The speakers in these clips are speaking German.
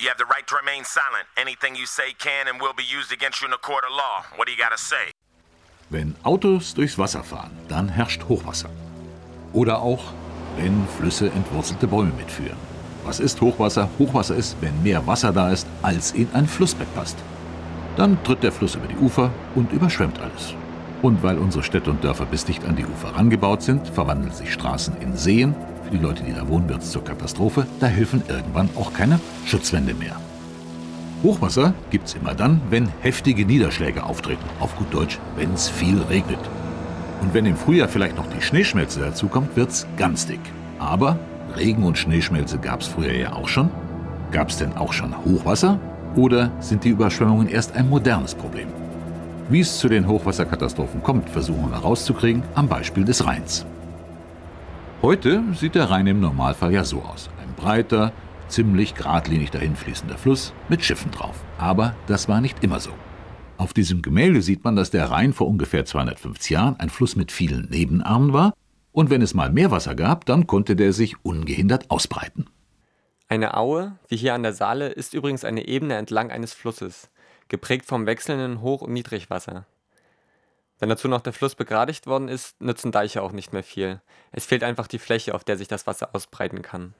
You have the right to remain silent. Anything you say can and will be used against you in a court of law. What do you gotta say? Wenn Autos durchs Wasser fahren, dann herrscht Hochwasser. Oder auch, wenn Flüsse entwurzelte Bäume mitführen. Was ist Hochwasser? Hochwasser ist, wenn mehr Wasser da ist, als in ein Flussbett passt. Dann tritt der Fluss über die Ufer und überschwemmt alles. Und weil unsere Städte und Dörfer bis dicht an die Ufer rangebaut sind, verwandeln sich Straßen in Seen. Die Leute, die da wohnen, wird es zur Katastrophe. Da helfen irgendwann auch keine Schutzwände mehr. Hochwasser gibt es immer dann, wenn heftige Niederschläge auftreten. Auf gut Deutsch, wenn es viel regnet. Und wenn im Frühjahr vielleicht noch die Schneeschmelze dazukommt, wird es ganz dick. Aber Regen und Schneeschmelze gab es früher ja auch schon. Gab es denn auch schon Hochwasser? Oder sind die Überschwemmungen erst ein modernes Problem? Wie es zu den Hochwasserkatastrophen kommt, versuchen wir herauszukriegen am Beispiel des Rheins. Heute sieht der Rhein im Normalfall ja so aus. Ein breiter, ziemlich geradlinig dahinfließender Fluss mit Schiffen drauf. Aber das war nicht immer so. Auf diesem Gemälde sieht man, dass der Rhein vor ungefähr 250 Jahren ein Fluss mit vielen Nebenarmen war und wenn es mal mehr Wasser gab, dann konnte der sich ungehindert ausbreiten. Eine Aue, wie hier an der Saale, ist übrigens eine Ebene entlang eines Flusses geprägt vom wechselnden Hoch- und Niedrigwasser. Wenn dazu noch der Fluss begradigt worden ist, nützen Deiche auch nicht mehr viel. Es fehlt einfach die Fläche, auf der sich das Wasser ausbreiten kann.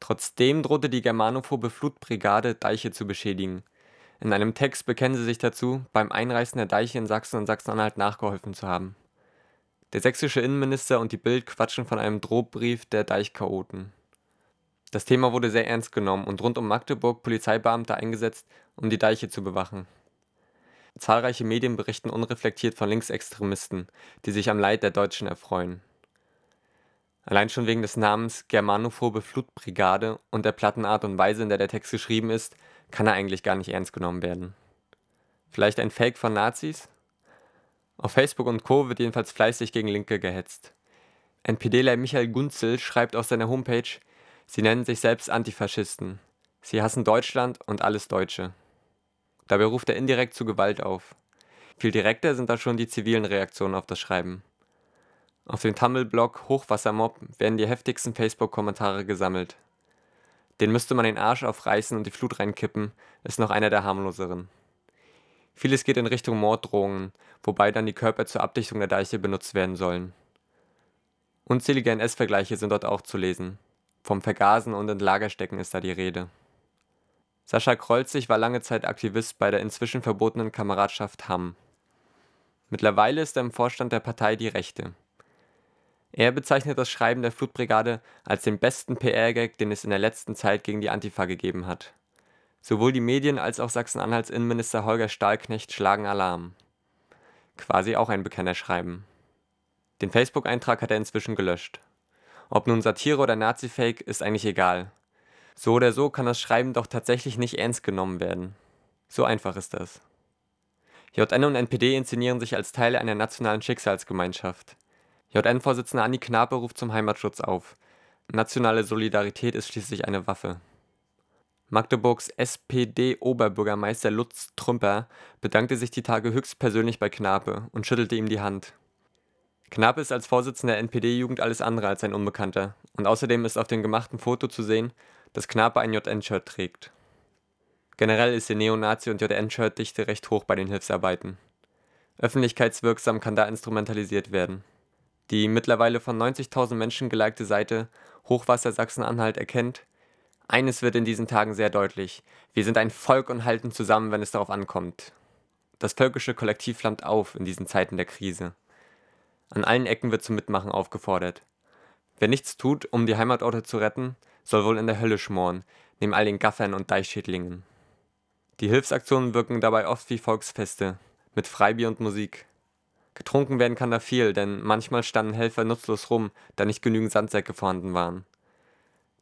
Trotzdem drohte die germanophobe Flutbrigade, Deiche zu beschädigen. In einem Text bekennen sie sich dazu, beim Einreißen der Deiche in Sachsen und Sachsen-Anhalt nachgeholfen zu haben. Der sächsische Innenminister und die Bild quatschen von einem Drohbrief der Deichchaoten. Das Thema wurde sehr ernst genommen und rund um Magdeburg Polizeibeamte eingesetzt, um die Deiche zu bewachen. Zahlreiche Medien berichten unreflektiert von Linksextremisten, die sich am Leid der Deutschen erfreuen. Allein schon wegen des Namens Germanophobe Flutbrigade und der platten Art und Weise, in der der Text geschrieben ist, kann er eigentlich gar nicht ernst genommen werden. Vielleicht ein Fake von Nazis? Auf Facebook und Co. wird jedenfalls fleißig gegen Linke gehetzt. NPDler Michael Gunzel schreibt auf seiner Homepage, sie nennen sich selbst Antifaschisten. Sie hassen Deutschland und alles Deutsche. Dabei ruft er indirekt zu Gewalt auf. Viel direkter sind da schon die zivilen Reaktionen auf das Schreiben. Auf dem Tumblr-Blog Hochwassermob werden die heftigsten Facebook-Kommentare gesammelt. Den müsste man den Arsch aufreißen und die Flut reinkippen, ist noch einer der harmloseren. Vieles geht in Richtung Morddrohungen, wobei dann die Körper zur Abdichtung der Deiche benutzt werden sollen. Unzählige NS-Vergleiche sind dort auch zu lesen. Vom Vergasen und in Lagerstecken ist da die Rede. Sascha Krolzig war lange Zeit Aktivist bei der inzwischen verbotenen Kameradschaft Hamm. Mittlerweile ist er im Vorstand der Partei Die Rechte. Er bezeichnet das Schreiben der Flutbrigade als den besten PR-Gag, den es in der letzten Zeit gegen die Antifa gegeben hat. Sowohl die Medien als auch Sachsen-Anhalts Innenminister Holger Stahlknecht schlagen Alarm. Quasi auch ein Bekennerschreiben. Den Facebook-Eintrag hat er inzwischen gelöscht. Ob nun Satire oder Nazi-Fake, ist eigentlich egal. So oder so kann das Schreiben doch tatsächlich nicht ernst genommen werden. So einfach ist das. JN und NPD inszenieren sich als Teile einer nationalen Schicksalsgemeinschaft. JN-Vorsitzender Anni Knape ruft zum Heimatschutz auf. Nationale Solidarität ist schließlich eine Waffe. Magdeburgs SPD-Oberbürgermeister Lutz Trümper bedankte sich die Tage höchstpersönlich bei Knape und schüttelte ihm die Hand. Knape ist als Vorsitzender der NPD-Jugend alles andere als ein Unbekannter und außerdem ist auf dem gemachten Foto zu sehen, dass Knape ein JN-Shirt trägt. Generell ist die Neonazi- und JN-Shirt-Dichte recht hoch bei den Hilfsarbeiten. Öffentlichkeitswirksam kann da instrumentalisiert werden. Die mittlerweile von 90.000 Menschen gelikte Seite Hochwasser Sachsen-Anhalt erkennt, eines wird in diesen Tagen sehr deutlich. Wir sind ein Volk und halten zusammen, wenn es darauf ankommt. Das völkische Kollektiv flammt auf in diesen Zeiten der Krise. An allen Ecken wird zum Mitmachen aufgefordert. Wer nichts tut, um die Heimatorte zu retten, soll wohl in der Hölle schmoren, neben all den Gaffern und Deichschädlingen. Die Hilfsaktionen wirken dabei oft wie Volksfeste, mit Freibier und Musik. Getrunken werden kann da viel, denn manchmal standen Helfer nutzlos rum, da nicht genügend Sandsäcke vorhanden waren.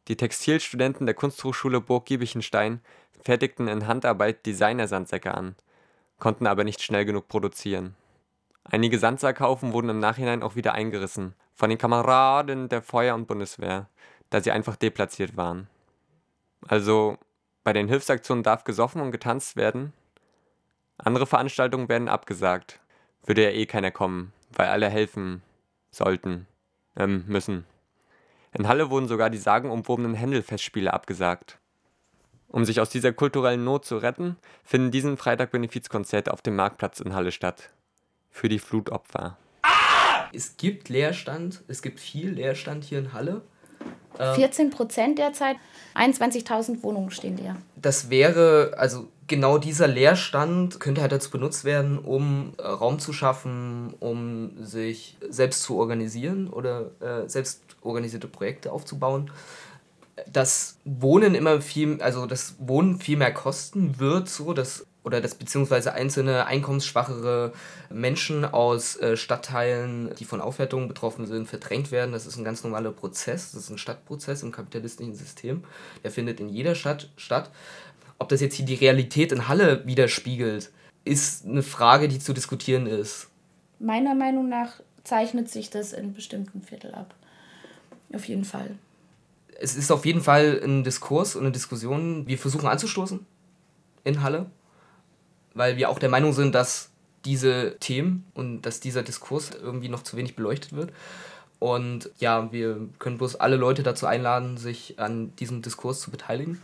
Die Textilstudenten der Kunsthochschule Burg Giebichenstein fertigten in Handarbeit Designer-Sandsäcke an, konnten aber nicht schnell genug produzieren. Einige Sandsäckhaufen wurden im Nachhinein auch wieder eingerissen, von den Kameraden der Feuer- und Bundeswehr, da sie einfach deplatziert waren. Also bei den Hilfsaktionen darf gesoffen und getanzt werden. Andere Veranstaltungen werden abgesagt. Würde ja eh keiner kommen, weil alle helfen sollten, ähm, müssen. In Halle wurden sogar die sagenumwobenen Händelfestspiele abgesagt. Um sich aus dieser kulturellen Not zu retten, finden diesen Freitag Benefizkonzerte auf dem Marktplatz in Halle statt. Für die Flutopfer. Es gibt Leerstand, es gibt viel Leerstand hier in Halle. 14 Prozent derzeit, 21.000 Wohnungen stehen leer. Das wäre, also genau dieser Leerstand könnte halt dazu benutzt werden, um äh, Raum zu schaffen, um sich selbst zu organisieren oder äh, selbst organisierte Projekte aufzubauen. Das Wohnen immer viel, also das Wohnen viel mehr kosten wird, so dass oder dass beziehungsweise einzelne einkommensschwachere Menschen aus äh, Stadtteilen, die von Aufwertungen betroffen sind, verdrängt werden. Das ist ein ganz normaler Prozess, das ist ein Stadtprozess im kapitalistischen System. Der findet in jeder Stadt statt. Ob das jetzt hier die Realität in Halle widerspiegelt, ist eine Frage, die zu diskutieren ist. Meiner Meinung nach zeichnet sich das in bestimmten Viertel ab. Auf jeden Fall. Es ist auf jeden Fall ein Diskurs und eine Diskussion, wir versuchen anzustoßen in Halle weil wir auch der Meinung sind, dass diese Themen und dass dieser Diskurs irgendwie noch zu wenig beleuchtet wird. Und ja, wir können bloß alle Leute dazu einladen, sich an diesem Diskurs zu beteiligen.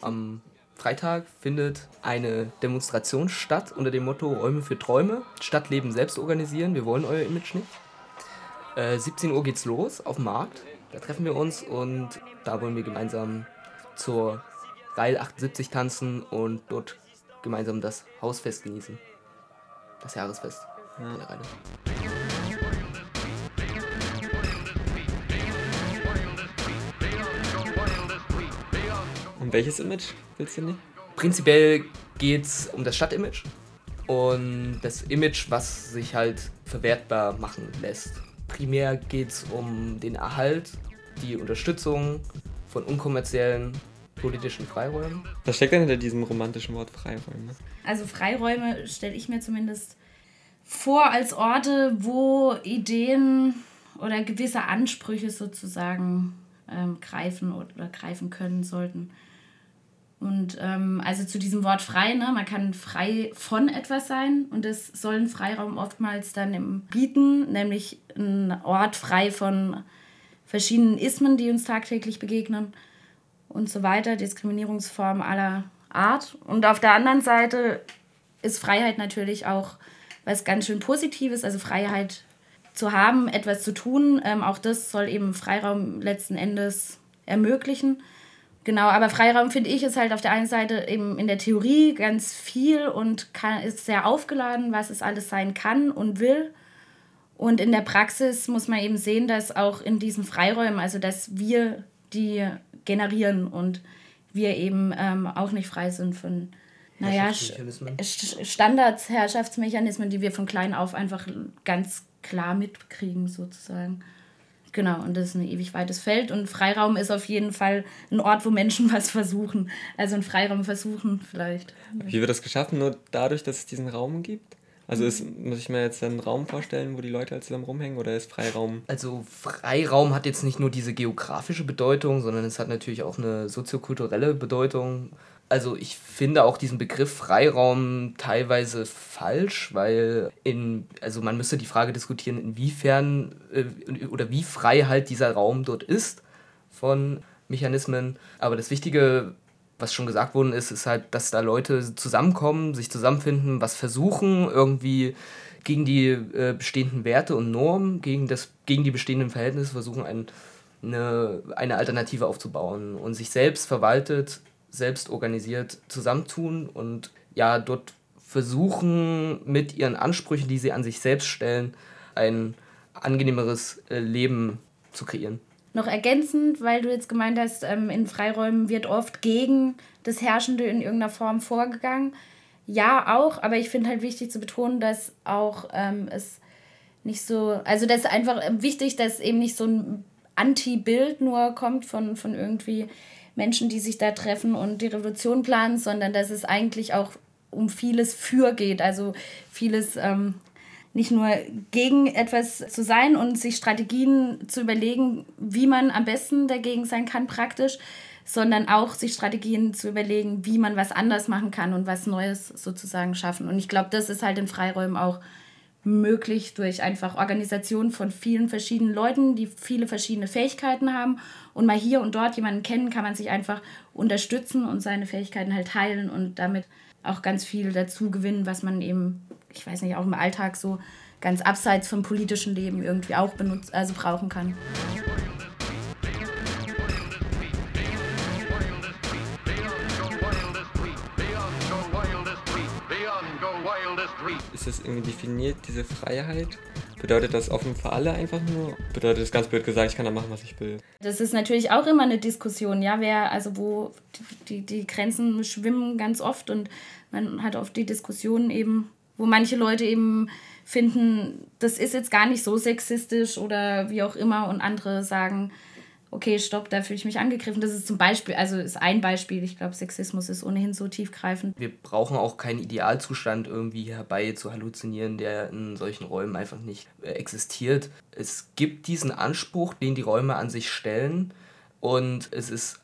Am Freitag findet eine Demonstration statt unter dem Motto Räume für Träume, Stadtleben selbst organisieren, wir wollen euer Image nicht. Äh, 17 Uhr geht's los auf dem Markt, da treffen wir uns und da wollen wir gemeinsam zur Reil 78 tanzen und dort gemeinsam das Hausfest genießen. Das Jahresfest. Ja. Um welches Image willst du nicht? Prinzipiell geht es um das Stadtimage und das Image, was sich halt verwertbar machen lässt. Primär geht es um den Erhalt, die Unterstützung von unkommerziellen politischen Freiräumen. Was steckt denn hinter diesem romantischen Wort Freiräume? Also Freiräume stelle ich mir zumindest vor als Orte, wo Ideen oder gewisse Ansprüche sozusagen ähm, greifen oder greifen können sollten. Und ähm, also zu diesem Wort frei, ne, man kann frei von etwas sein und das soll ein Freiraum oftmals dann im bieten, nämlich ein Ort frei von verschiedenen Ismen, die uns tagtäglich begegnen und so weiter, Diskriminierungsformen aller Art. Und auf der anderen Seite ist Freiheit natürlich auch was ganz schön Positives, also Freiheit zu haben, etwas zu tun. Ähm, auch das soll eben Freiraum letzten Endes ermöglichen. Genau, aber Freiraum finde ich ist halt auf der einen Seite eben in der Theorie ganz viel und kann, ist sehr aufgeladen, was es alles sein kann und will. Und in der Praxis muss man eben sehen, dass auch in diesen Freiräumen, also dass wir die generieren und wir eben ähm, auch nicht frei sind von naja, Standards, Herrschaftsmechanismen, die wir von klein auf einfach ganz klar mitkriegen, sozusagen. Genau, und das ist ein ewig weites Feld. Und Freiraum ist auf jeden Fall ein Ort, wo Menschen was versuchen. Also ein Freiraum versuchen vielleicht. Wie wird das geschaffen? Nur dadurch, dass es diesen Raum gibt? Also ist, muss ich mir jetzt einen Raum vorstellen, wo die Leute halt zusammen rumhängen oder ist Freiraum? Also Freiraum hat jetzt nicht nur diese geografische Bedeutung, sondern es hat natürlich auch eine soziokulturelle Bedeutung. Also ich finde auch diesen Begriff Freiraum teilweise falsch, weil in, also man müsste die Frage diskutieren, inwiefern äh, oder wie frei halt dieser Raum dort ist von Mechanismen. Aber das Wichtige was schon gesagt worden ist, ist halt, dass da Leute zusammenkommen, sich zusammenfinden, was versuchen, irgendwie gegen die äh, bestehenden Werte und Normen, gegen, das, gegen die bestehenden Verhältnisse versuchen, ein, eine, eine Alternative aufzubauen und sich selbst verwaltet, selbst organisiert zusammentun und ja, dort versuchen, mit ihren Ansprüchen, die sie an sich selbst stellen, ein angenehmeres äh, Leben zu kreieren. Noch ergänzend, weil du jetzt gemeint hast, ähm, in Freiräumen wird oft gegen das Herrschende in irgendeiner Form vorgegangen. Ja, auch, aber ich finde halt wichtig zu betonen, dass auch ähm, es nicht so, also das ist einfach wichtig, dass eben nicht so ein Anti-Bild nur kommt von, von irgendwie Menschen, die sich da treffen und die Revolution planen, sondern dass es eigentlich auch um vieles für geht. Also vieles ähm, nicht nur gegen etwas zu sein und sich Strategien zu überlegen, wie man am besten dagegen sein kann praktisch, sondern auch sich Strategien zu überlegen, wie man was anders machen kann und was Neues sozusagen schaffen. Und ich glaube, das ist halt in Freiräumen auch möglich durch einfach Organisation von vielen verschiedenen Leuten, die viele verschiedene Fähigkeiten haben. Und mal hier und dort jemanden kennen, kann man sich einfach unterstützen und seine Fähigkeiten halt teilen und damit auch ganz viel dazu gewinnen, was man eben, ich weiß nicht, auch im Alltag so ganz abseits vom politischen Leben irgendwie auch benutzt, also brauchen kann. Ist das irgendwie definiert, diese Freiheit? Bedeutet das offen für alle einfach nur? Bedeutet das ganz blöd gesagt, ich kann da machen, was ich will? Das ist natürlich auch immer eine Diskussion, ja, wer, also wo die, die Grenzen schwimmen ganz oft und man hat oft die Diskussion eben, wo manche Leute eben finden, das ist jetzt gar nicht so sexistisch oder wie auch immer und andere sagen, okay, stopp, da fühle ich mich angegriffen. Das ist zum Beispiel, also ist ein Beispiel. Ich glaube, Sexismus ist ohnehin so tiefgreifend. Wir brauchen auch keinen Idealzustand irgendwie herbei zu halluzinieren, der in solchen Räumen einfach nicht äh, existiert. Es gibt diesen Anspruch, den die Räume an sich stellen. Und es ist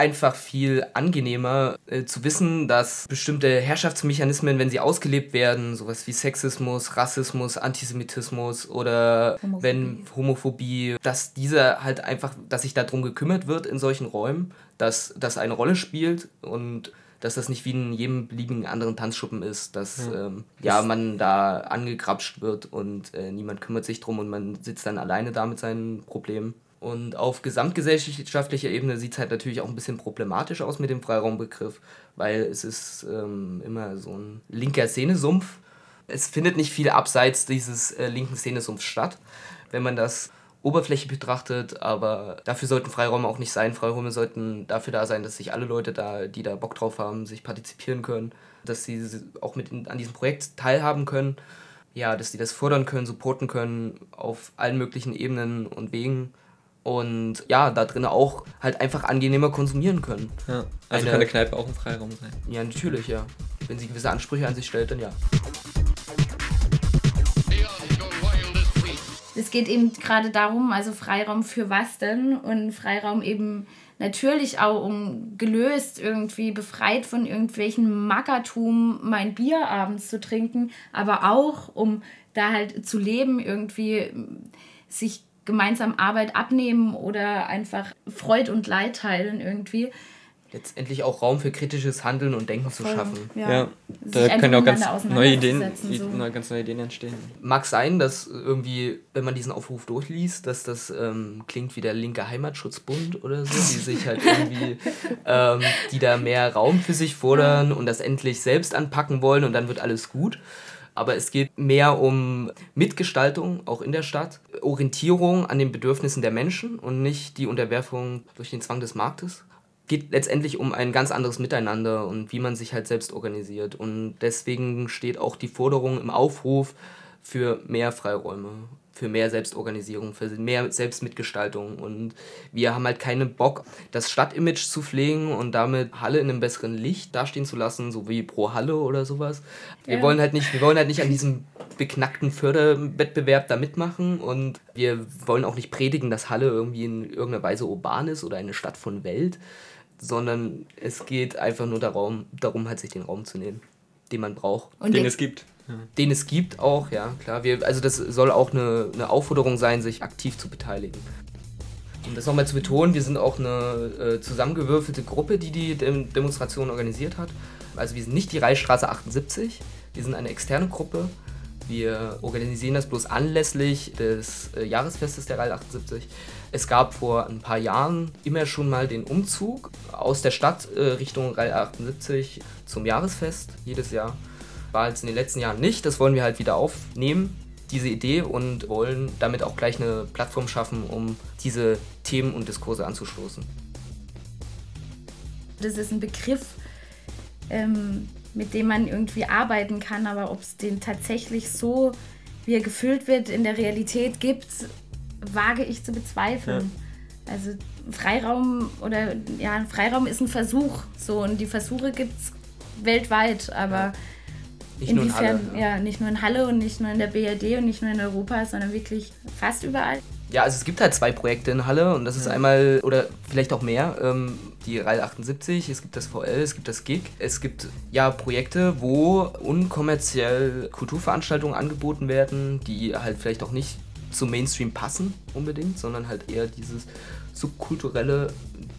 einfach viel angenehmer äh, zu wissen, dass bestimmte Herrschaftsmechanismen, wenn sie ausgelebt werden, sowas wie Sexismus, Rassismus, Antisemitismus oder Homophobie. wenn Homophobie, dass diese halt einfach, dass sich darum gekümmert wird in solchen Räumen, dass das eine Rolle spielt und dass das nicht wie in jedem beliebigen anderen Tanzschuppen ist, dass ja, ähm, ja man da angegrapscht wird und äh, niemand kümmert sich drum und man sitzt dann alleine da mit seinen Problemen. Und auf gesamtgesellschaftlicher Ebene sieht es halt natürlich auch ein bisschen problematisch aus mit dem Freiraumbegriff, weil es ist ähm, immer so ein linker Szenesumpf. Es findet nicht viel abseits dieses äh, linken Szenesumpfs statt, wenn man das oberflächlich betrachtet, aber dafür sollten Freiräume auch nicht sein. Freiräume sollten dafür da sein, dass sich alle Leute da, die da Bock drauf haben, sich partizipieren können, dass sie auch mit in, an diesem Projekt teilhaben können, ja, dass sie das fordern können, supporten können auf allen möglichen Ebenen und Wegen und ja, da drin auch halt einfach angenehmer konsumieren können. Ja, also Eine, kann eine Kneipe auch ein Freiraum sein. Ja, natürlich, ja. Wenn sie gewisse Ansprüche an sich stellt, dann ja. Es geht eben gerade darum, also Freiraum für was denn? Und Freiraum eben natürlich auch um gelöst, irgendwie befreit von irgendwelchen Mackertum, mein Bier abends zu trinken, aber auch um da halt zu leben, irgendwie sich gemeinsam Arbeit abnehmen oder einfach Freud und Leid teilen irgendwie. Letztendlich auch Raum für kritisches Handeln und Denken Voll, zu schaffen. Ja, ja da können auch ganz neue, Ideen, so. ganz neue Ideen entstehen. Mag sein, dass irgendwie, wenn man diesen Aufruf durchliest, dass das ähm, klingt wie der linke Heimatschutzbund oder so, die sich halt irgendwie, ähm, die da mehr Raum für sich fordern und das endlich selbst anpacken wollen und dann wird alles gut aber es geht mehr um Mitgestaltung, auch in der Stadt, Orientierung an den Bedürfnissen der Menschen und nicht die Unterwerfung durch den Zwang des Marktes. Geht letztendlich um ein ganz anderes Miteinander und wie man sich halt selbst organisiert. Und deswegen steht auch die Forderung im Aufruf für mehr Freiräume für mehr Selbstorganisierung, für mehr Selbstmitgestaltung. Und wir haben halt keinen Bock, das Stadtimage zu pflegen und damit Halle in einem besseren Licht dastehen zu lassen, so wie pro Halle oder sowas. Wir ja. wollen halt nicht, wir wollen halt nicht an diesem beknackten Förderwettbewerb da mitmachen und wir wollen auch nicht predigen, dass Halle irgendwie in irgendeiner Weise urban ist oder eine Stadt von Welt, sondern es geht einfach nur darum, darum halt sich den Raum zu nehmen, den man braucht. Und den es gibt den es gibt auch, ja, klar. Wir, also das soll auch eine, eine Aufforderung sein, sich aktiv zu beteiligen. Um das nochmal zu betonen, wir sind auch eine äh, zusammengewürfelte Gruppe, die die Dem Demonstration organisiert hat. Also wir sind nicht die Reichsstraße 78, wir sind eine externe Gruppe. Wir organisieren das bloß anlässlich des äh, Jahresfestes der Reihe 78. Es gab vor ein paar Jahren immer schon mal den Umzug aus der Stadt äh, Richtung Reihe 78 zum Jahresfest jedes Jahr. War jetzt in den letzten Jahren nicht. Das wollen wir halt wieder aufnehmen, diese Idee, und wollen damit auch gleich eine Plattform schaffen, um diese Themen und Diskurse anzustoßen. Das ist ein Begriff, ähm, mit dem man irgendwie arbeiten kann, aber ob es den tatsächlich so, wie er gefüllt wird, in der Realität gibt, wage ich zu bezweifeln. Ja. Also Freiraum oder ja, Freiraum ist ein Versuch so und die Versuche gibt es weltweit, aber ja. Nicht Inwiefern, nur in Halle, ja. ja, nicht nur in Halle und nicht nur in der BRD und nicht nur in Europa, sondern wirklich fast überall. Ja, also es gibt halt zwei Projekte in Halle und das ist einmal, oder vielleicht auch mehr, ähm, die Reihe 78, es gibt das VL, es gibt das GIG. Es gibt ja Projekte, wo unkommerziell Kulturveranstaltungen angeboten werden, die halt vielleicht auch nicht zum Mainstream passen unbedingt, sondern halt eher dieses subkulturelle,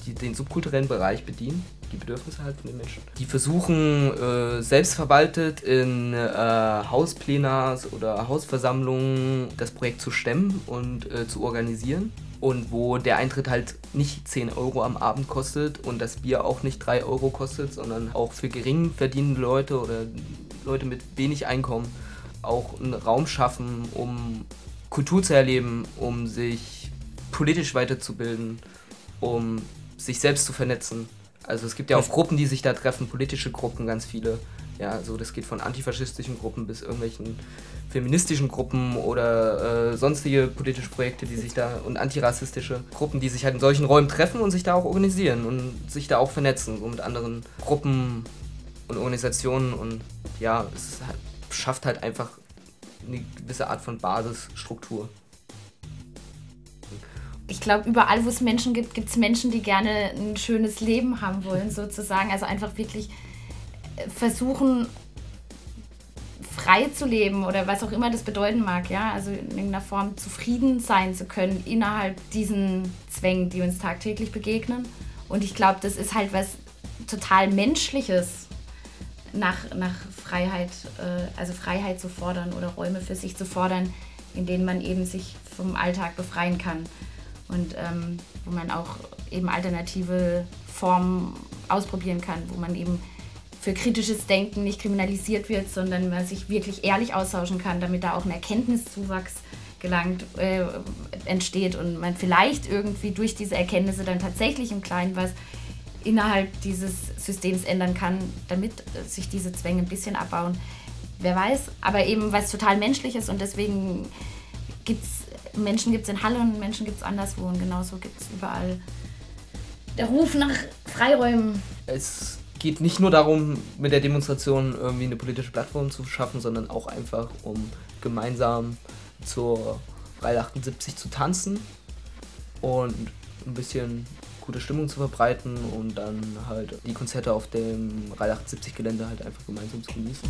die, den subkulturellen Bereich bedienen die Bedürfnisse halt von den Menschen. Die versuchen äh, selbstverwaltet in äh, Hausplenars oder Hausversammlungen das Projekt zu stemmen und äh, zu organisieren. Und wo der Eintritt halt nicht 10 Euro am Abend kostet und das Bier auch nicht 3 Euro kostet, sondern auch für gering verdienende Leute oder Leute mit wenig Einkommen auch einen Raum schaffen, um Kultur zu erleben, um sich politisch weiterzubilden, um sich selbst zu vernetzen. Also es gibt ja auch Gruppen, die sich da treffen, politische Gruppen, ganz viele. Ja, also das geht von antifaschistischen Gruppen bis irgendwelchen feministischen Gruppen oder äh, sonstige politische Projekte, die sich da und antirassistische Gruppen, die sich halt in solchen Räumen treffen und sich da auch organisieren und sich da auch vernetzen, so mit anderen Gruppen und Organisationen und ja, es halt, schafft halt einfach eine gewisse Art von Basisstruktur ich glaube, überall, wo es Menschen gibt, gibt es Menschen, die gerne ein schönes Leben haben wollen, sozusagen. Also einfach wirklich äh, versuchen, frei zu leben oder was auch immer das bedeuten mag, ja. Also in irgendeiner Form zufrieden sein zu können innerhalb diesen Zwängen, die uns tagtäglich begegnen. Und ich glaube, das ist halt was total Menschliches, nach, nach Freiheit, äh, also Freiheit zu fordern oder Räume für sich zu fordern, in denen man eben sich vom Alltag befreien kann und ähm, wo man auch eben alternative Formen ausprobieren kann, wo man eben für kritisches Denken nicht kriminalisiert wird, sondern man sich wirklich ehrlich austauschen kann, damit da auch ein Erkenntniszuwachs gelangt, äh, entsteht und man vielleicht irgendwie durch diese Erkenntnisse dann tatsächlich im Kleinen was innerhalb dieses Systems ändern kann, damit sich diese Zwänge ein bisschen abbauen. Wer weiß, aber eben was total menschliches und deswegen gibt es Menschen gibt es in Halle und Menschen gibt es anderswo und genauso gibt es überall der Ruf nach Freiräumen. Es geht nicht nur darum, mit der Demonstration irgendwie eine politische Plattform zu schaffen, sondern auch einfach, um gemeinsam zur Reihe 78 zu tanzen und ein bisschen gute Stimmung zu verbreiten und dann halt die Konzerte auf dem Reihe 78 Gelände halt einfach gemeinsam zu genießen.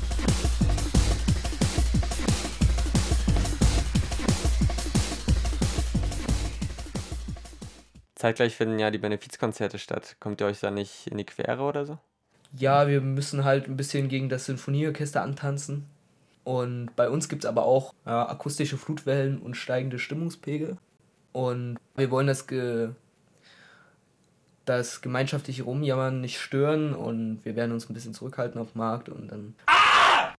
Zeitgleich finden ja die Benefizkonzerte statt. Kommt ihr euch da nicht in die Quere oder so? Ja, wir müssen halt ein bisschen gegen das Sinfonieorchester antanzen. Und bei uns gibt es aber auch ja, akustische Flutwellen und steigende Stimmungspegel. Und wir wollen das, ge das gemeinschaftliche Rumjammern nicht stören und wir werden uns ein bisschen zurückhalten auf dem Markt und dann